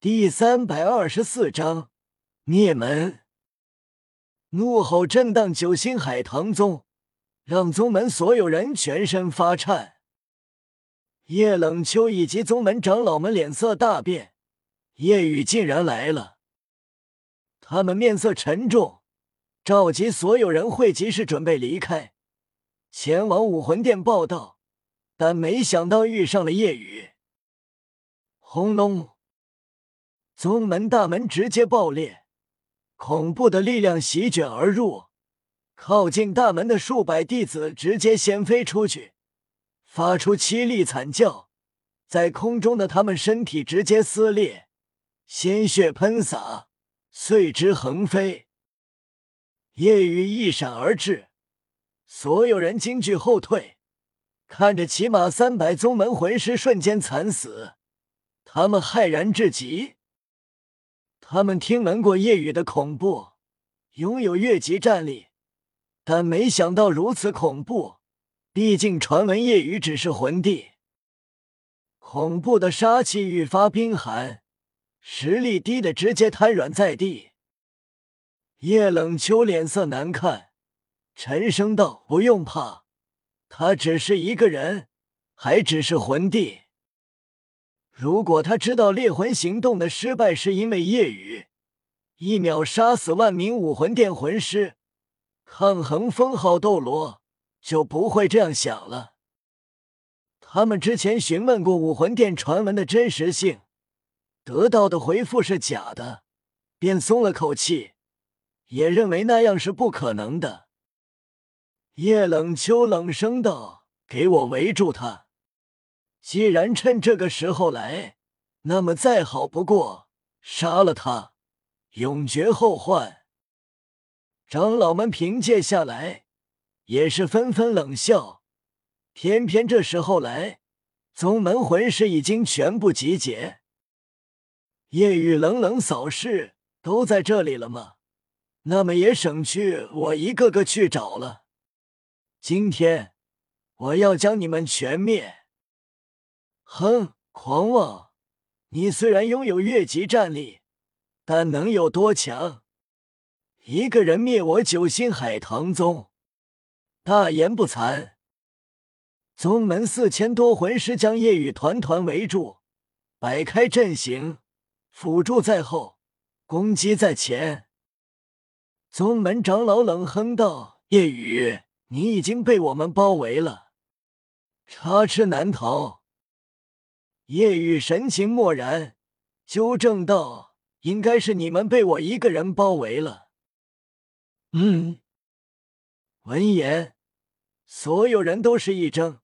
第三百二十四章灭门。怒吼震荡九星海棠宗，让宗门所有人全身发颤。叶冷秋以及宗门长老们脸色大变，夜雨竟然来了！他们面色沉重，召集所有人会集市，准备离开，前往武魂殿报道。但没想到遇上了夜雨。轰隆！宗门大门直接爆裂，恐怖的力量席卷而入，靠近大门的数百弟子直接掀飞出去，发出凄厉惨叫。在空中的他们身体直接撕裂，鲜血喷洒，碎枝横飞。夜雨一闪而至，所有人惊惧后退，看着起码三百宗门魂师瞬间惨死，他们骇然至极。他们听闻过夜雨的恐怖，拥有越级战力，但没想到如此恐怖。毕竟传闻夜雨只是魂帝，恐怖的杀气愈发冰寒，实力低的直接瘫软在地。叶冷秋脸色难看，沉声道：“不用怕，他只是一个人，还只是魂帝。”如果他知道猎魂行动的失败是因为夜雨一秒杀死万名武魂殿魂师，抗衡封号斗罗，就不会这样想了。他们之前询问过武魂殿传闻的真实性，得到的回复是假的，便松了口气，也认为那样是不可能的。叶冷秋冷声道：“给我围住他。”既然趁这个时候来，那么再好不过，杀了他，永绝后患。长老们凭借下来，也是纷纷冷笑。偏偏这时候来，宗门魂师已经全部集结。夜雨冷冷扫视，都在这里了吗？那么也省去我一个个去找了。今天我要将你们全灭。哼，狂妄！你虽然拥有越级战力，但能有多强？一个人灭我九星海棠宗，大言不惭！宗门四千多魂师将夜雨团团围住，摆开阵型，辅助在后，攻击在前。宗门长老冷哼道：“夜雨，你已经被我们包围了，插翅难逃。”夜雨神情漠然，纠正道：“应该是你们被我一个人包围了。”嗯。闻言，所有人都是一怔。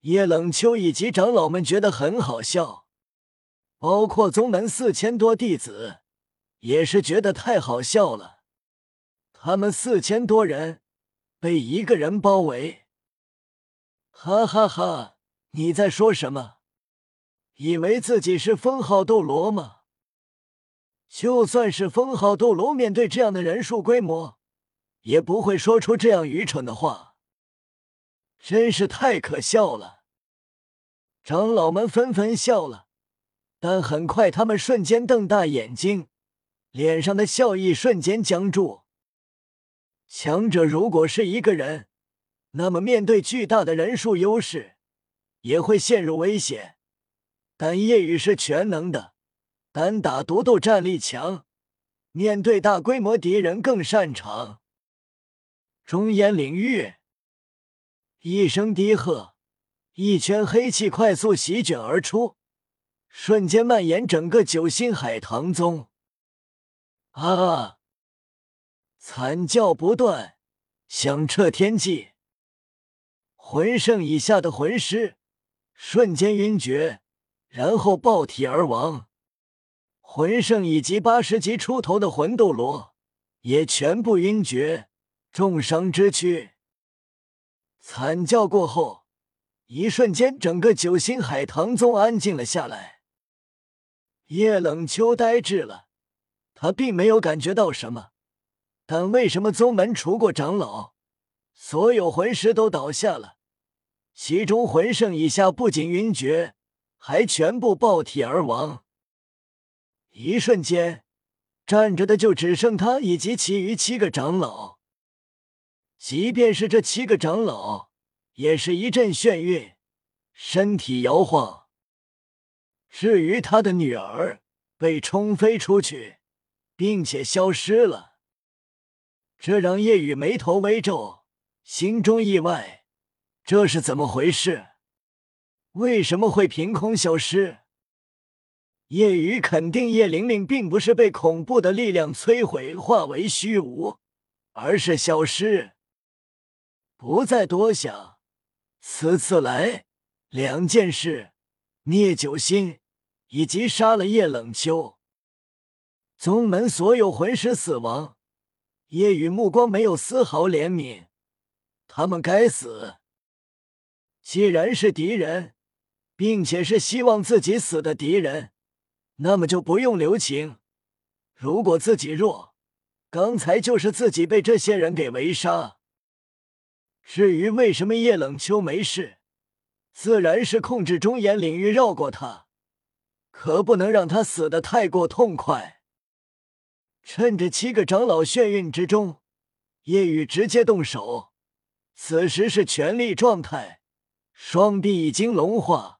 叶冷秋以及长老们觉得很好笑，包括宗门四千多弟子也是觉得太好笑了。他们四千多人被一个人包围，哈哈哈！你在说什么？以为自己是封号斗罗吗？就算是封号斗罗，面对这样的人数规模，也不会说出这样愚蠢的话。真是太可笑了！长老们纷纷笑了，但很快他们瞬间瞪大眼睛，脸上的笑意瞬间僵住。强者如果是一个人，那么面对巨大的人数优势，也会陷入危险。但夜雨是全能的，单打独斗战力强，面对大规模敌人更擅长。中烟领域，一声低喝，一圈黑气快速席卷而出，瞬间蔓延整个九星海棠宗。啊！惨叫不断，响彻天际。魂圣以下的魂师瞬间晕厥。然后爆体而亡，魂圣以及八十级出头的魂斗罗也全部晕厥，重伤之躯。惨叫过后，一瞬间，整个九星海棠宗安静了下来。叶冷秋呆滞了，他并没有感觉到什么，但为什么宗门除过长老，所有魂师都倒下了？其中魂圣以下不仅晕厥。还全部爆体而亡。一瞬间，站着的就只剩他以及其余七个长老。即便是这七个长老，也是一阵眩晕，身体摇晃。至于他的女儿，被冲飞出去，并且消失了。这让叶雨眉头微皱，心中意外：这是怎么回事？为什么会凭空消失？叶雨肯定叶玲玲并不是被恐怖的力量摧毁，化为虚无，而是消失。不再多想，此次来两件事：灭九星以及杀了叶冷秋。宗门所有魂师死亡。叶雨目光没有丝毫怜悯，他们该死。既然是敌人，并且是希望自己死的敌人，那么就不用留情。如果自己弱，刚才就是自己被这些人给围杀。至于为什么叶冷秋没事，自然是控制中炎领域绕过他，可不能让他死的太过痛快。趁着七个长老眩晕之中，叶雨直接动手。此时是全力状态，双臂已经龙化，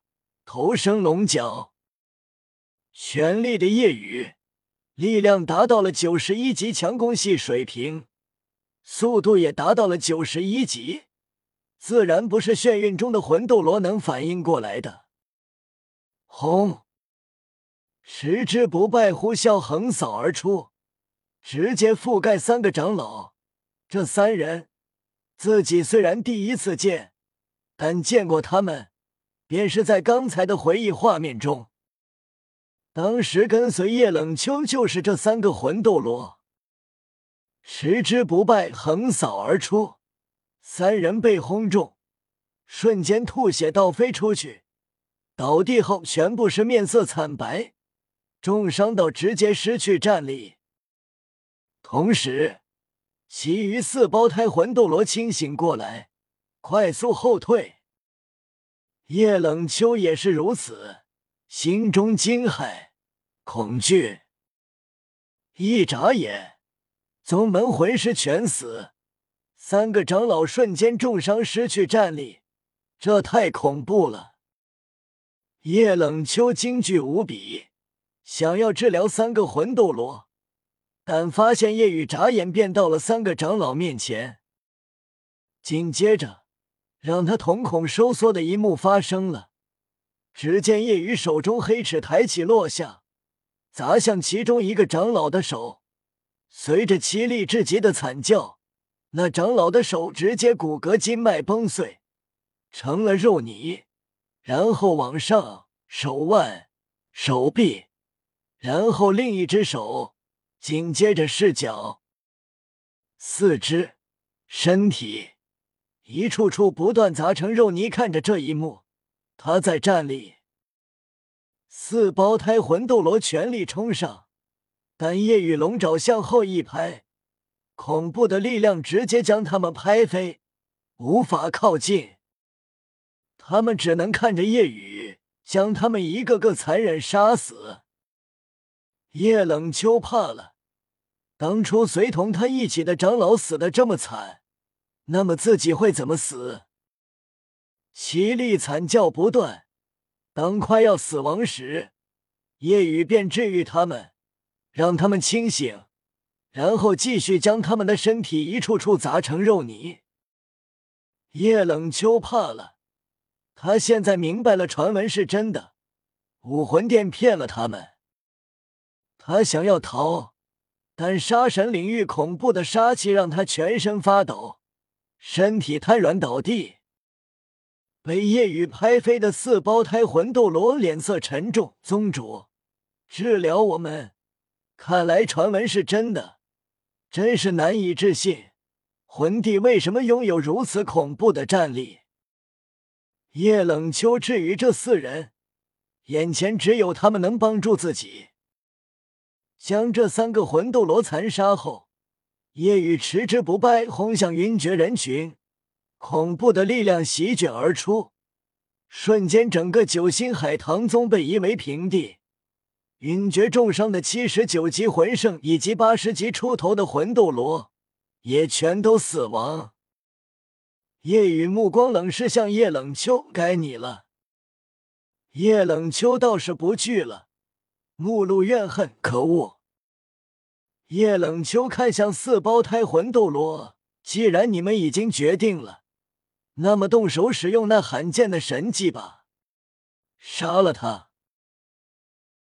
头生龙角。全力的夜雨，力量达到了九十一级强攻系水平，速度也达到了九十一级，自然不是眩晕中的魂斗罗能反应过来的。轰！十之不败呼啸横扫而出。直接覆盖三个长老，这三人自己虽然第一次见，但见过他们，便是在刚才的回忆画面中。当时跟随叶冷秋就是这三个魂斗罗，十之不败横扫而出，三人被轰中，瞬间吐血倒飞出去，倒地后全部是面色惨白，重伤到直接失去战力。同时，其余四胞胎魂斗罗清醒过来，快速后退。叶冷秋也是如此，心中惊骇、恐惧。一眨眼，宗门魂师全死，三个长老瞬间重伤，失去战力，这太恐怖了。叶冷秋惊惧无比，想要治疗三个魂斗罗。但发现夜雨眨眼便到了三个长老面前，紧接着让他瞳孔收缩的一幕发生了。只见叶雨手中黑尺抬起落下，砸向其中一个长老的手，随着凄厉至极的惨叫，那长老的手直接骨骼筋脉崩碎，成了肉泥，然后往上手腕、手臂，然后另一只手。紧接着是脚、四肢、身体，一处处不断砸成肉泥。看着这一幕，他在站立。四胞胎魂斗罗全力冲上，但夜雨龙爪向后一拍，恐怖的力量直接将他们拍飞，无法靠近。他们只能看着夜雨将他们一个个残忍杀死。叶冷秋怕了，当初随同他一起的长老死的这么惨，那么自己会怎么死？凄厉惨叫不断，当快要死亡时，夜雨便治愈他们，让他们清醒，然后继续将他们的身体一处处砸成肉泥。叶冷秋怕了，他现在明白了，传闻是真的，武魂殿骗了他们。他想要逃，但杀神领域恐怖的杀气让他全身发抖，身体瘫软倒地。被夜雨拍飞的四胞胎魂斗罗脸色沉重：“宗主，治疗我们，看来传闻是真的，真是难以置信。魂帝为什么拥有如此恐怖的战力？”叶冷秋至于这四人，眼前只有他们能帮助自己。将这三个魂斗罗残杀后，夜雨持之不败轰向云绝人群，恐怖的力量席卷而出，瞬间整个九星海棠宗被夷为平地，云绝重伤的七十九级魂圣以及八十级出头的魂斗罗也全都死亡。夜雨目光冷视向叶冷秋：“该你了。”叶冷秋倒是不惧了，目露怨恨：“可恶！”叶冷秋看向四胞胎魂斗罗：“既然你们已经决定了，那么动手使用那罕见的神技吧，杀了他！”